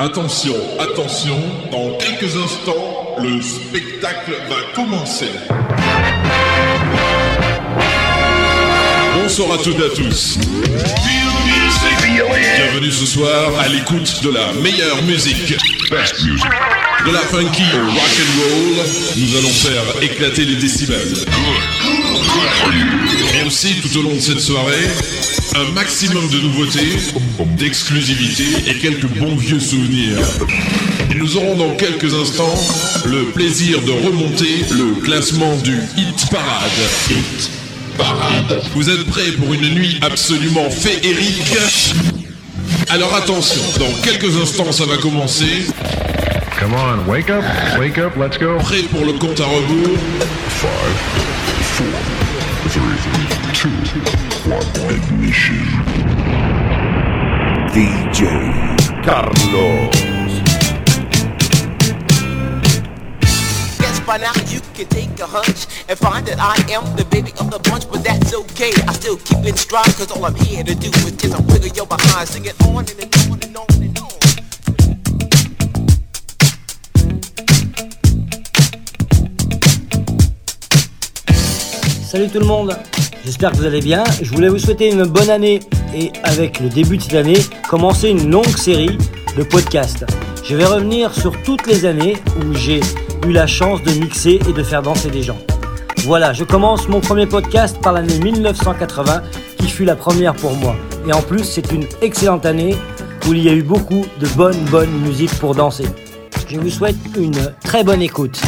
Attention, attention, dans quelques instants, le spectacle va commencer. Bonsoir à toutes et à tous. Bienvenue ce soir à l'écoute de la meilleure musique. De la funky au rock and roll, nous allons faire éclater les décibels. Et aussi tout au long de cette soirée, un maximum de nouveautés, d'exclusivité et quelques bons vieux souvenirs. Et nous aurons dans quelques instants le plaisir de remonter le classement du Hit Parade. Hit Parade. Vous êtes prêts pour une nuit absolument féerique? Alors attention, dans quelques instants ça va commencer. Come on, wake up, wake up, let's go. Prêt pour le compte à rebours? 5, 4, 3, 2, 1, ignition. DJ Carlos. Guess by now you can take a hunch and find that I am the baby of the bunch, but that's okay. I still keep it stride, cause all I'm here to do is kiss a wiggle your behind, sing it on and, and on and on and on. Salut tout le monde, j'espère que vous allez bien. Je voulais vous souhaiter une bonne année et avec le début de cette année, commencer une longue série de podcasts. Je vais revenir sur toutes les années où j'ai eu la chance de mixer et de faire danser des gens. Voilà, je commence mon premier podcast par l'année 1980 qui fut la première pour moi. Et en plus, c'est une excellente année où il y a eu beaucoup de bonne bonne musique pour danser. Je vous souhaite une très bonne écoute.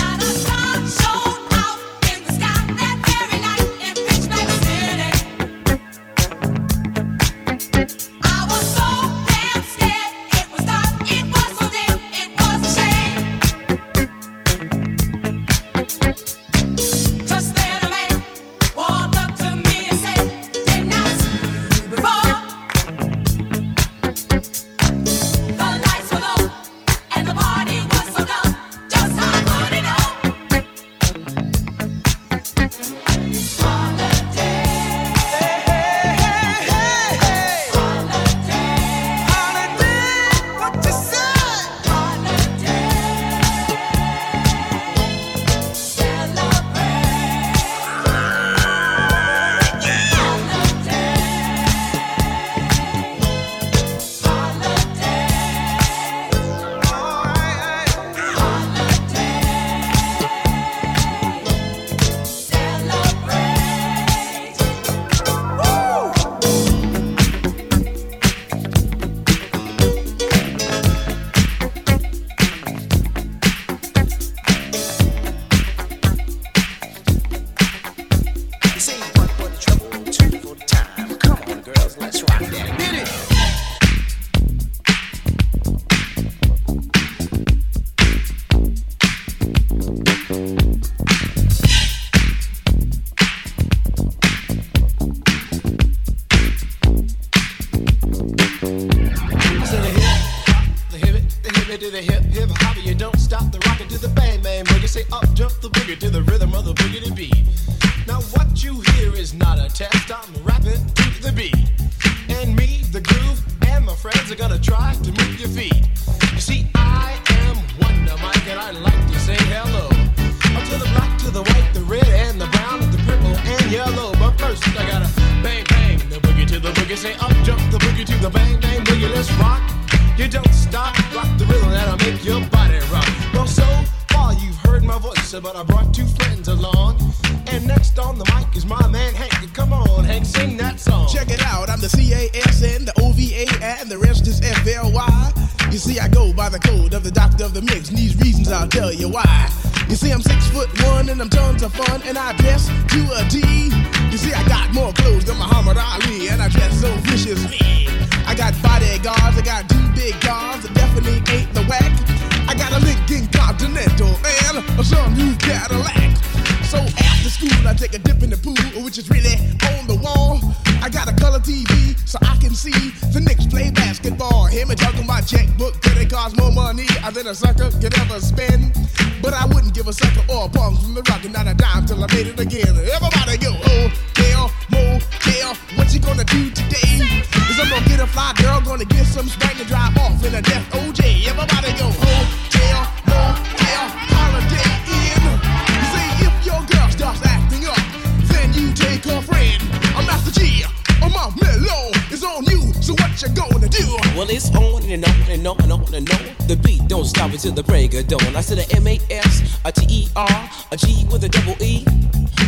A double E.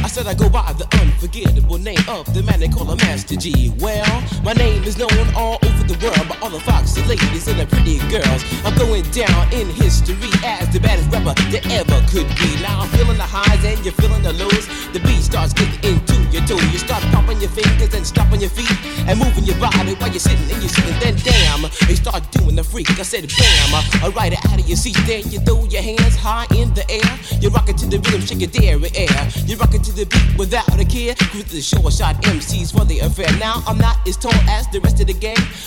I said I go by the unforgettable name of the man they call a Master Gee. Well, my name is known all over the world by all the foxy ladies and the pretty girls. I'm going down in history as the baddest rapper that ever could be. Now I'm feeling the highs and you're feeling the lows. The beat starts getting into your toe. You start pumping your fingers and stomping your feet and moving your body while you're sitting and you're sitting. Then damn, they start doing the freak. I said bam, I ride it out of your seat. Then you throw your hands high in the air. You rock it to the rhythm, shake your dairy air. You rock it to the beat without a care. Cruise the short shot MCs for the affair. Now I'm not as tall as the rest of the gang,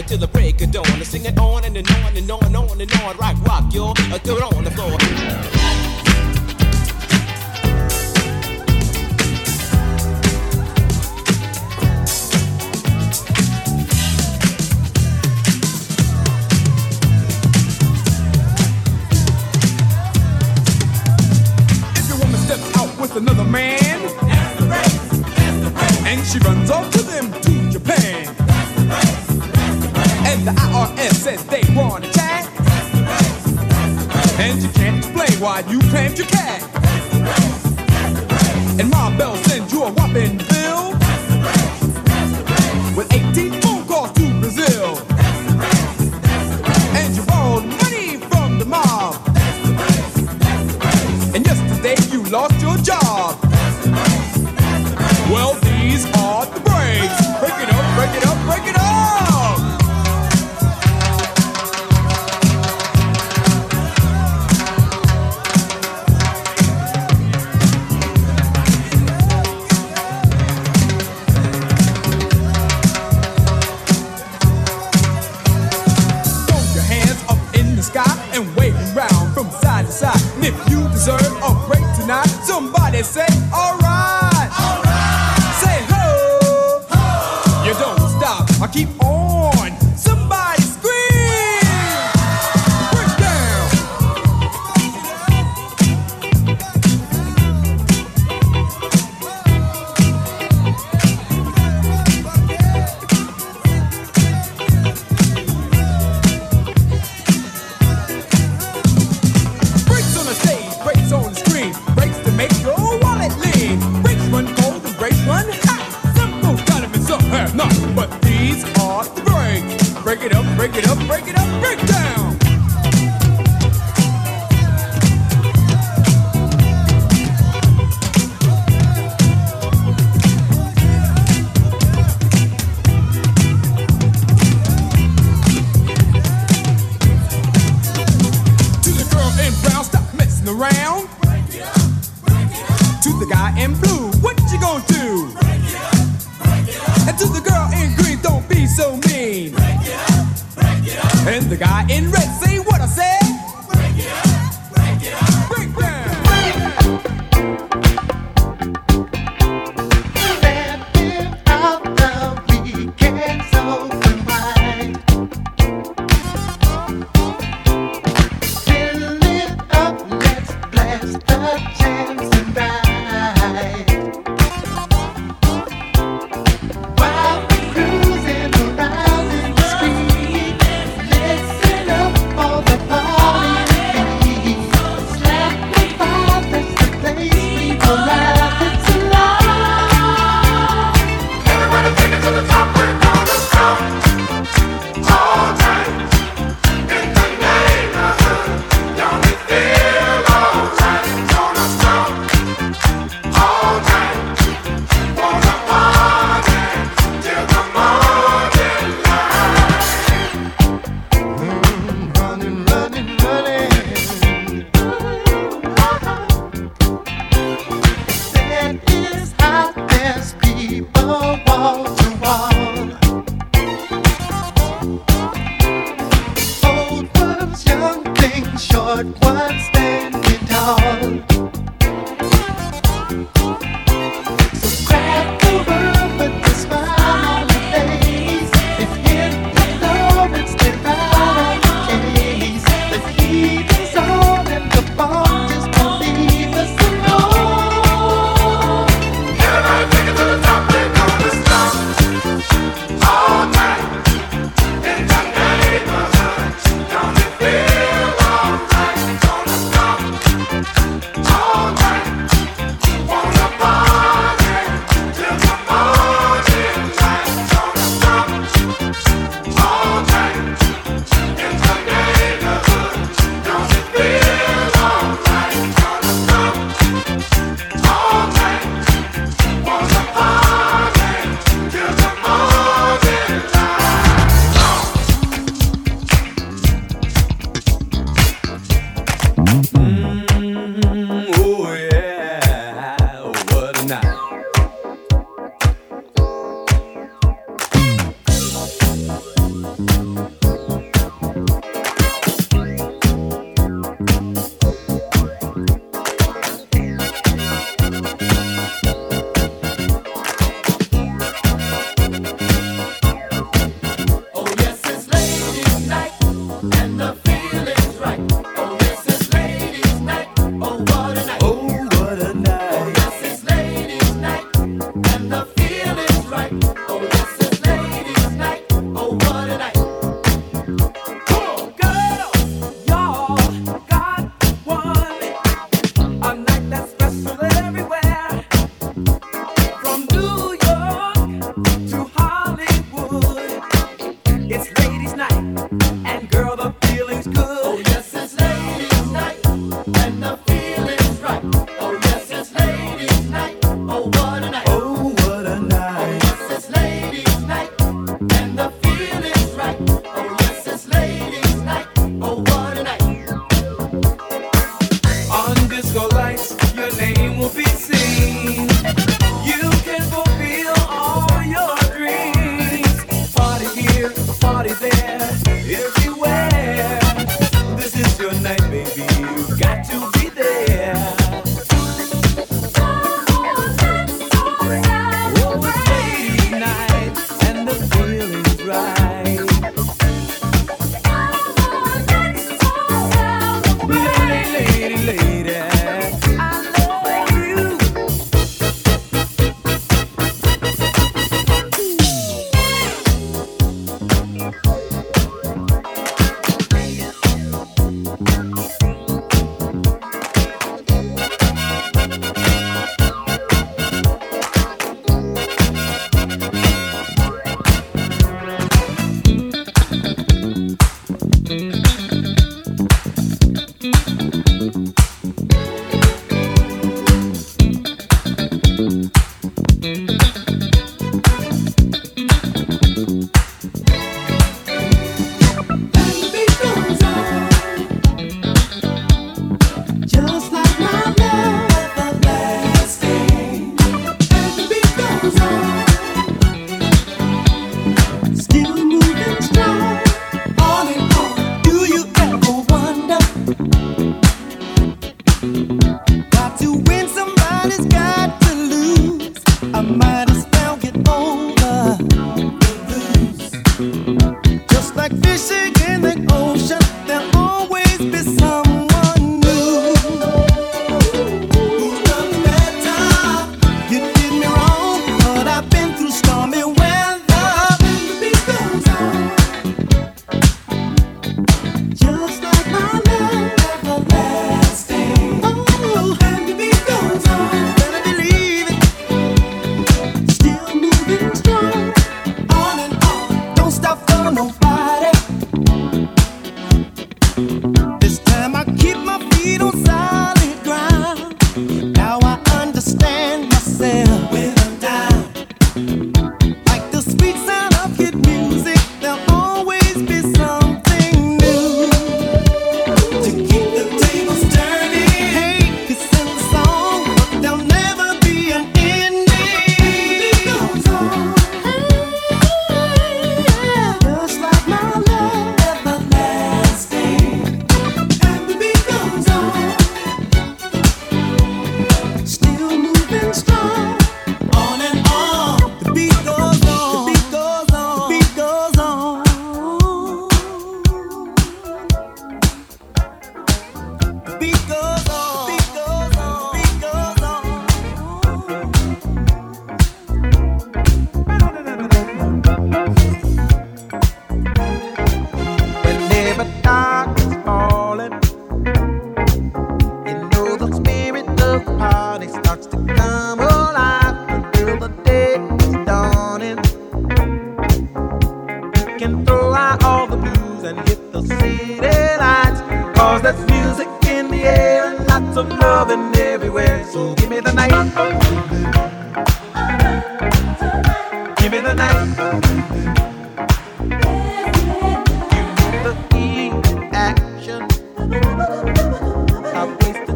until the break of dawn. I sing it on and, and on and on and on and on. Rock, rock, yo. Uh, throw it on the floor. If your woman steps out with another man, and she runs off to them the IRS says they want to chat, and you can't explain why you claimed your cat, and Ma Bell sends you a whopping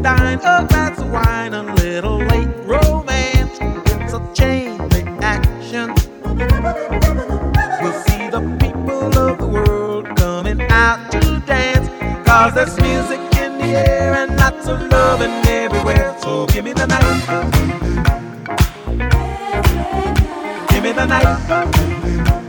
dine, a glass of wine, a little late romance. So change the action. We'll see the people of the world coming out to dance. Cause there's music in the air and lots of loving everywhere. So give me the night. Give me the night.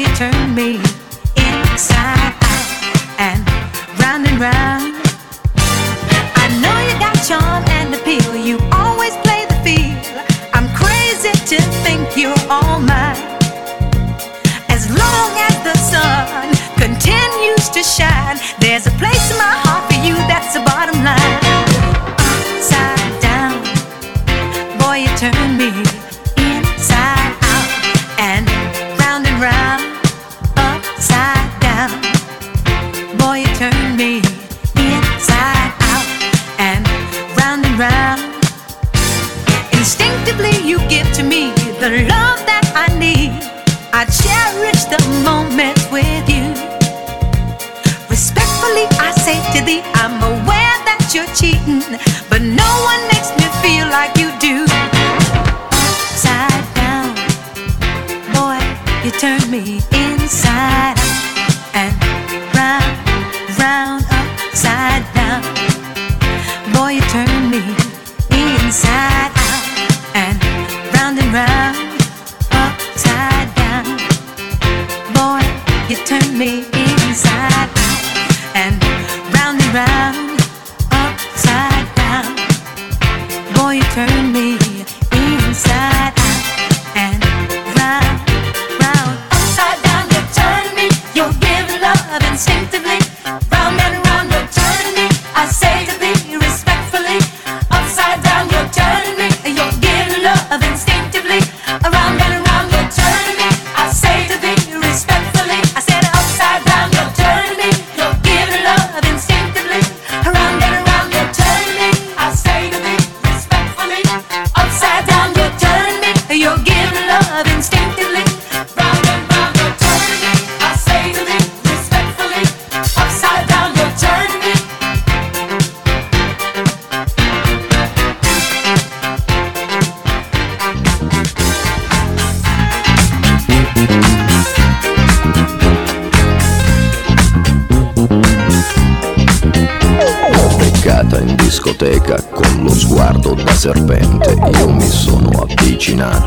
You turn me inside out and round and round. I know you got charm and appeal. You always play the field. I'm crazy to think you're all mine. As long as the sun continues to shine, there's a place in my heart for you. That's the bottom line.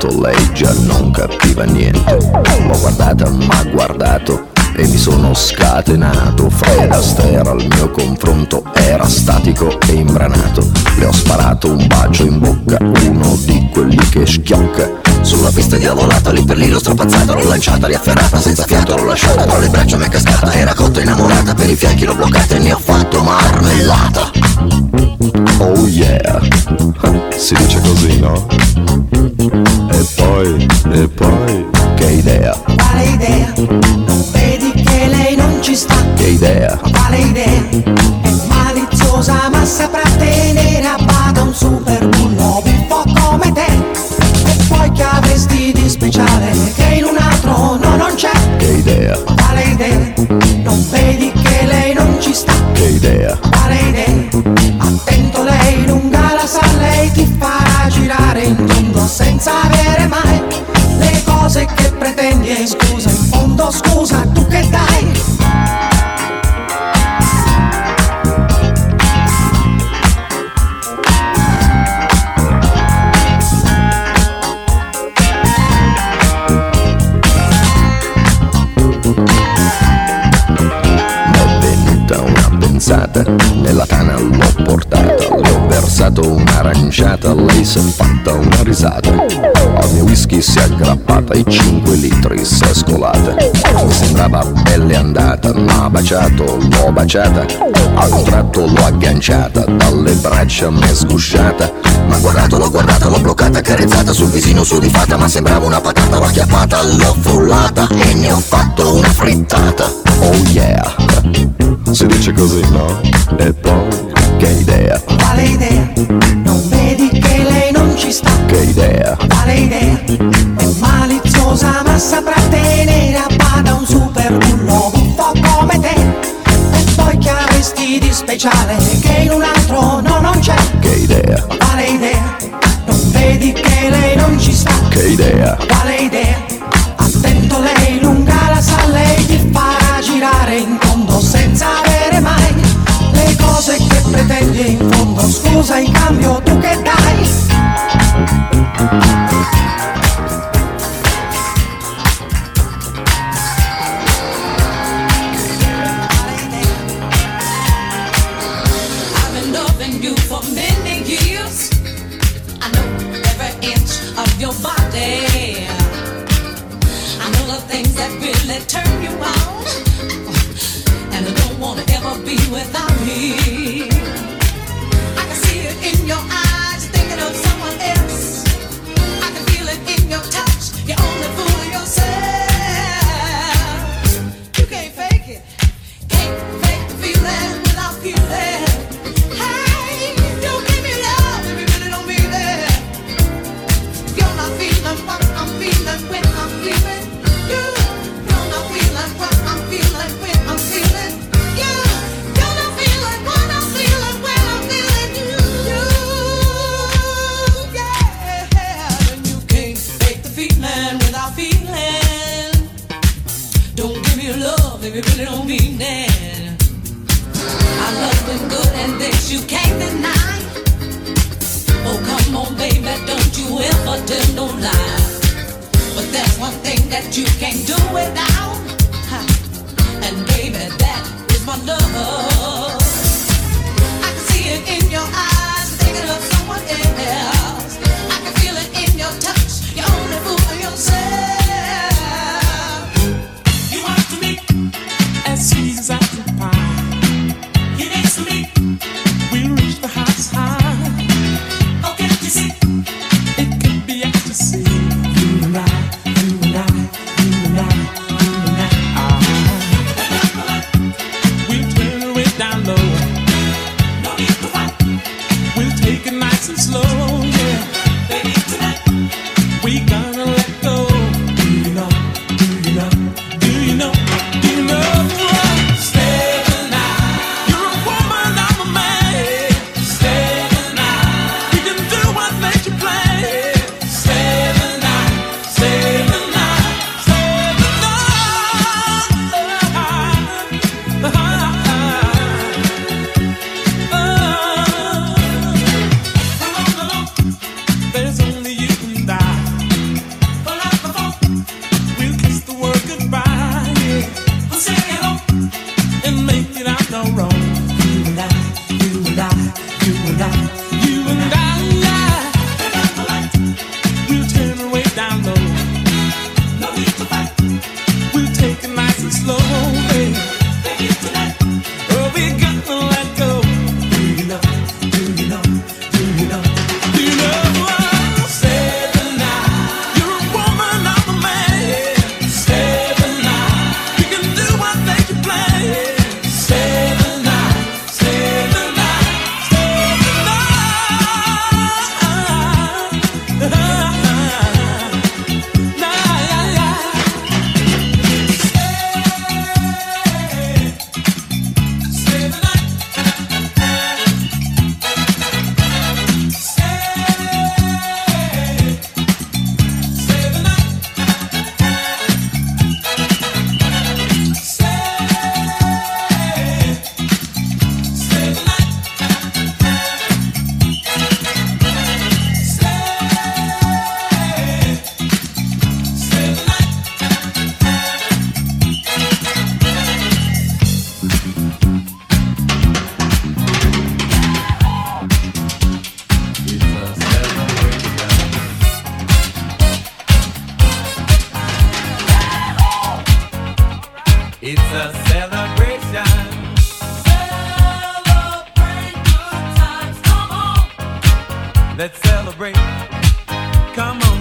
Avvicinato, lei già non capiva niente. L'ho guardata, m'ha guardato e mi sono scatenato. Fred Astaire al mio confronto era statico e imbranato. Le ho sparato un bacio in bocca, uno di quelli che schiocca. Sulla pista diavolata, lì per lì l'ho strapazzata, l'ho lanciata, riafferrata, senza fiato l'ho lasciata, tra le braccia mi è cascata, era cotta innamorata, per i fianchi l'ho bloccata e ne ho fatto marmellata. Oh yeah, si dice così, no? E poi, e poi, che idea, Quale idea? Non vedi che lei non ci sta? che idea, Quale idea? È maliziosa ma saprà tenere a bada un super bullo un po' come te. E poi che avresti di speciale che in un altro no non c'è? che idea, Quale idea? Non vedi che scusa, in fondo scusa, tu che dai? m'è venuta una pensata, nella tana l'ho portata, le ho versato un'aranciata, lei si è fatta una risata, al mio whisky si è aggrappata e 5 litri si è scolata, mi sembrava belle andata, m'ha baciato, l'ho baciata, a un tratto l'ho agganciata, dalle braccia m'è sgusciata, ma guardato, l'ho guardata, l'ho bloccata, accarezzata sul visino sudifata, ma sembrava una patata, l'ho acchiappata, l'ho frullata e ne ho fatto una frittata. Oh yeah, si dice così, no? E poi, che idea, Quale idea? Non ci sta. Che idea. Vale idea? È Maliziosa ma saprà tenere a bada un super bullo po' come te. E poi che avresti di speciale che in un altro no, non c'è. Che idea. Vale idea? Non vedi che lei non ci sta. Che idea. Vale idea? Attento lei, lunga la sa, lei ti farà girare in fondo senza avere mai le cose che pretendi in fondo. Scusa in cambio tu It's a celebration. Celebrate good times, come on. Let's celebrate. Come on.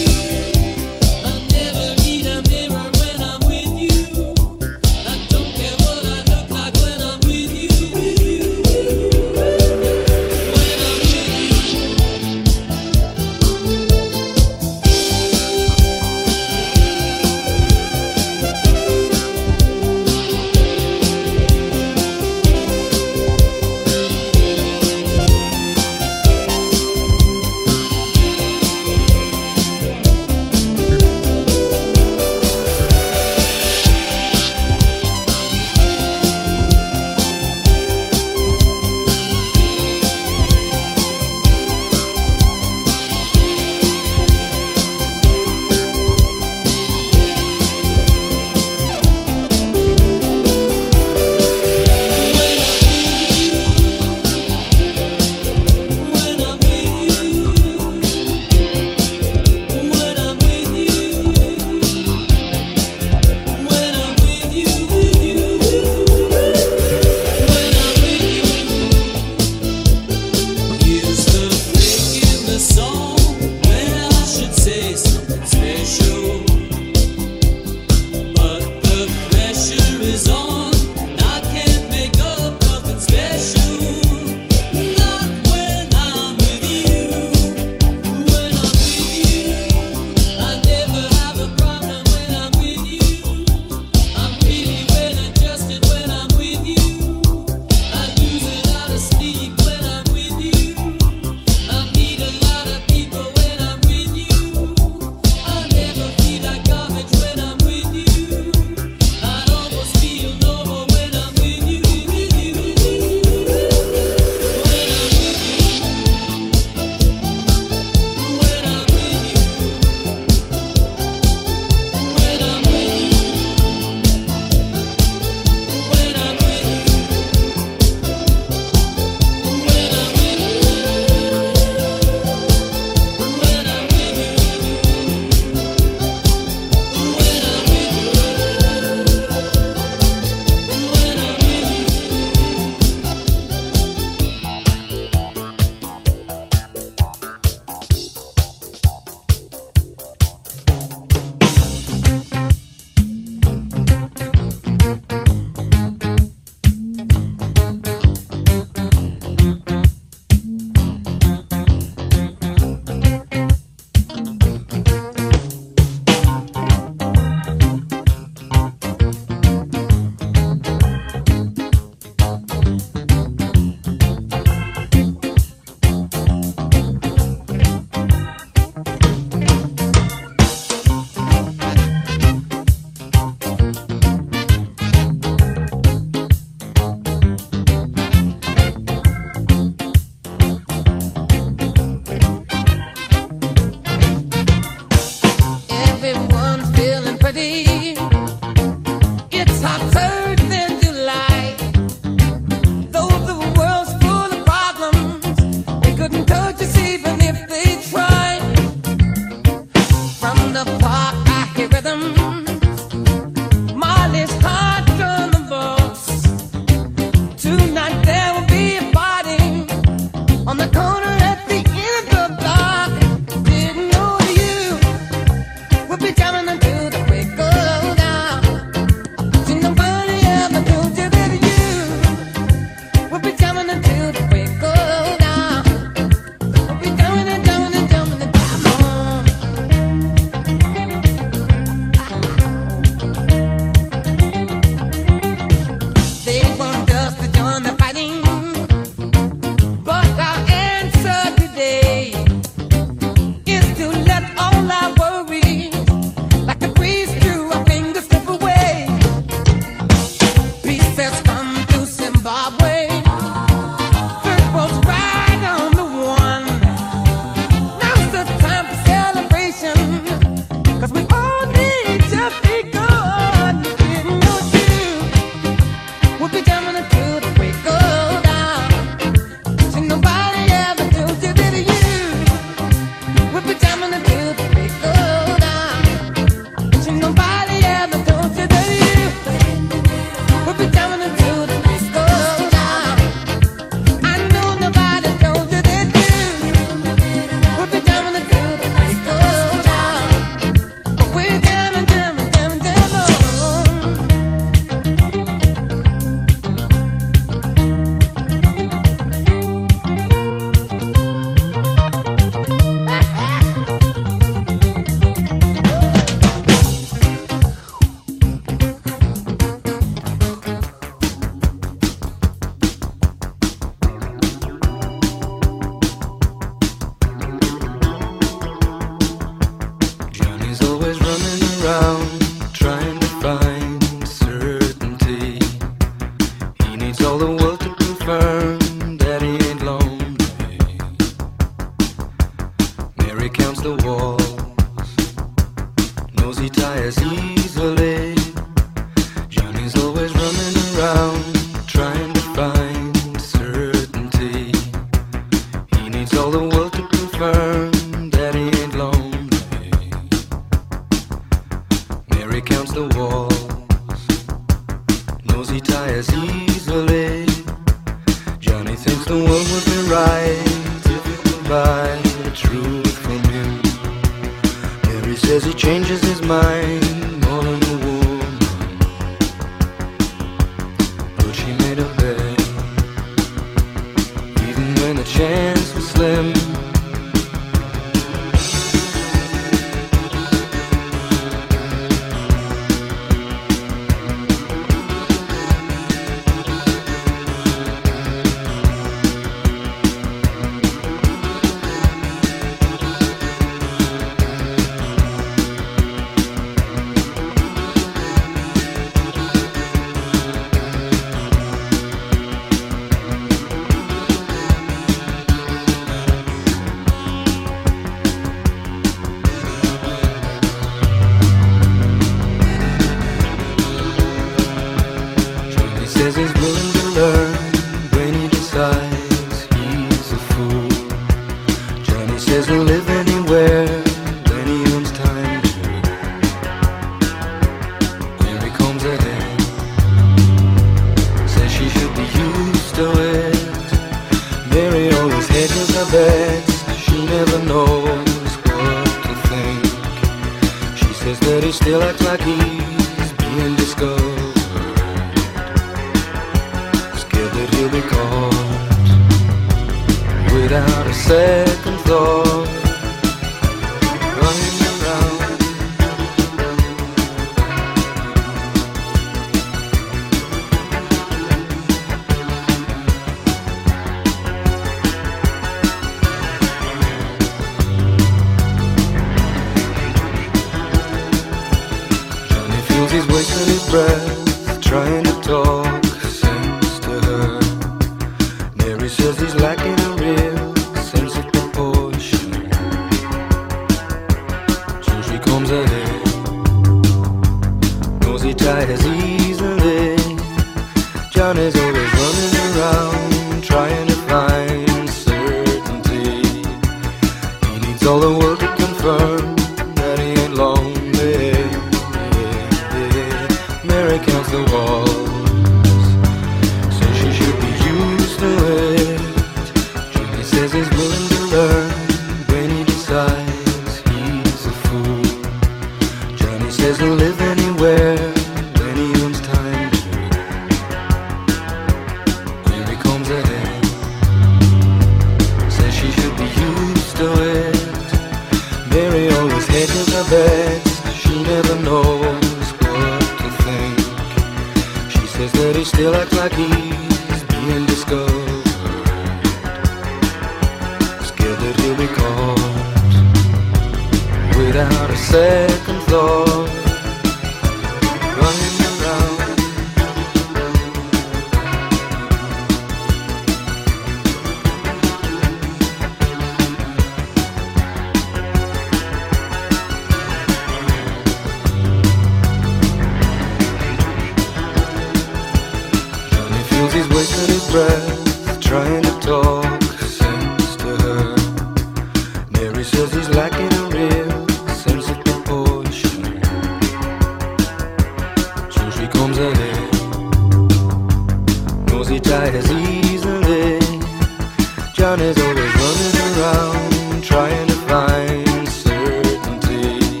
running around trying to find certainty.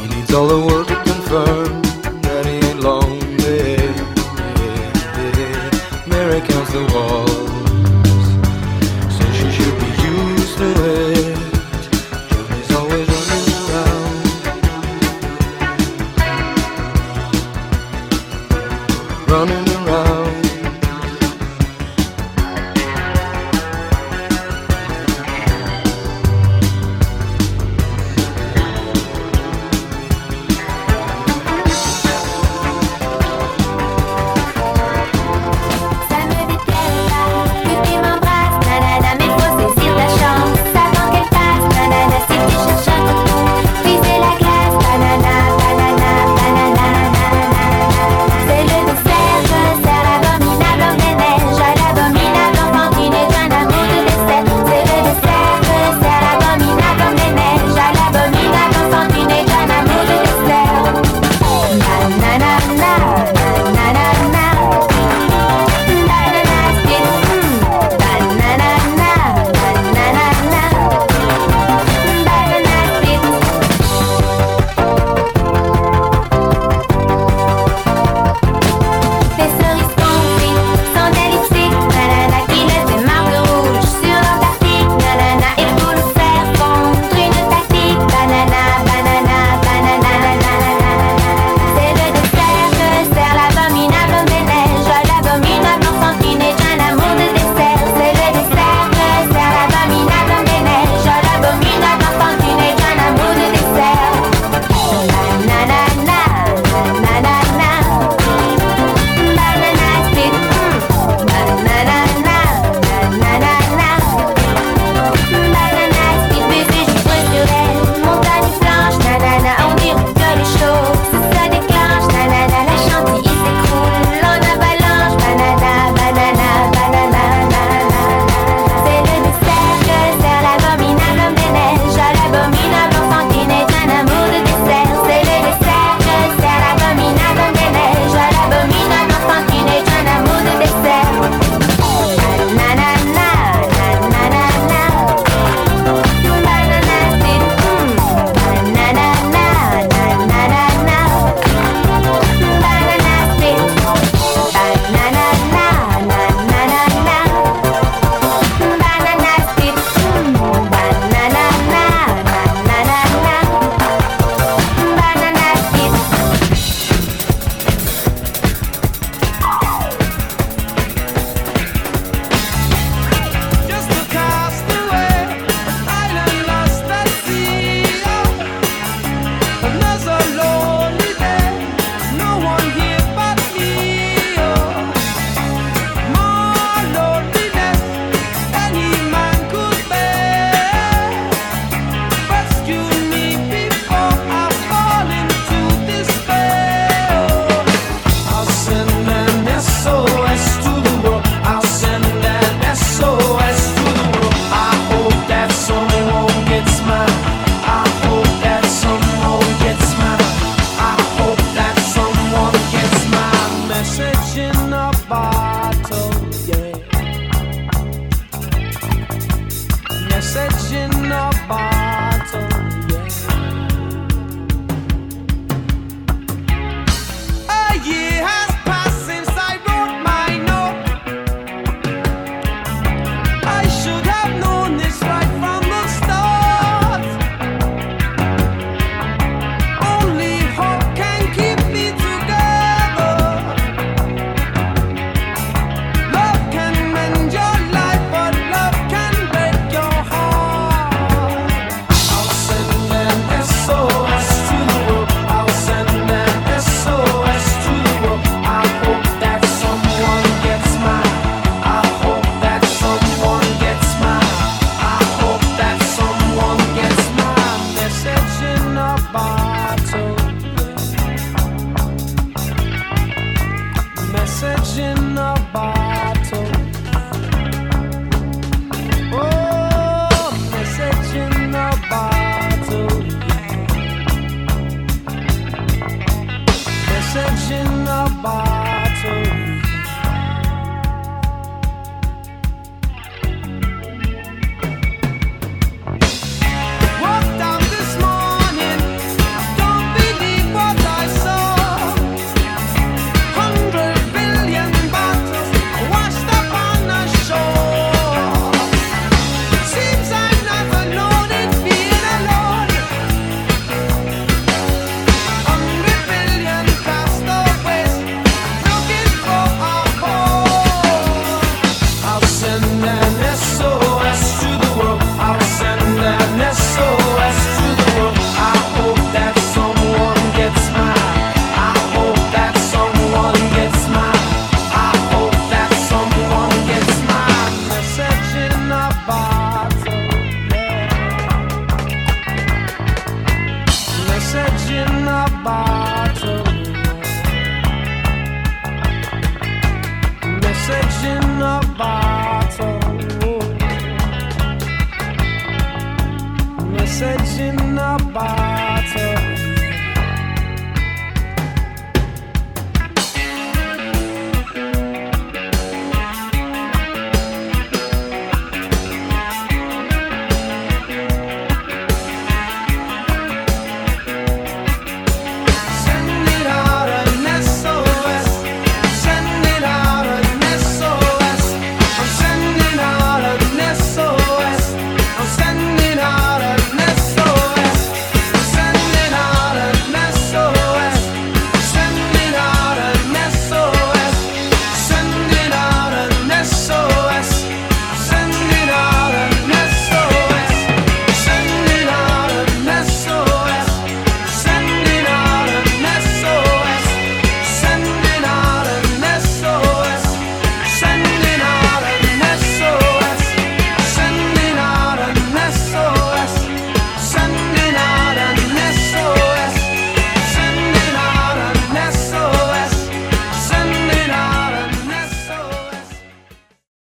He needs all the world.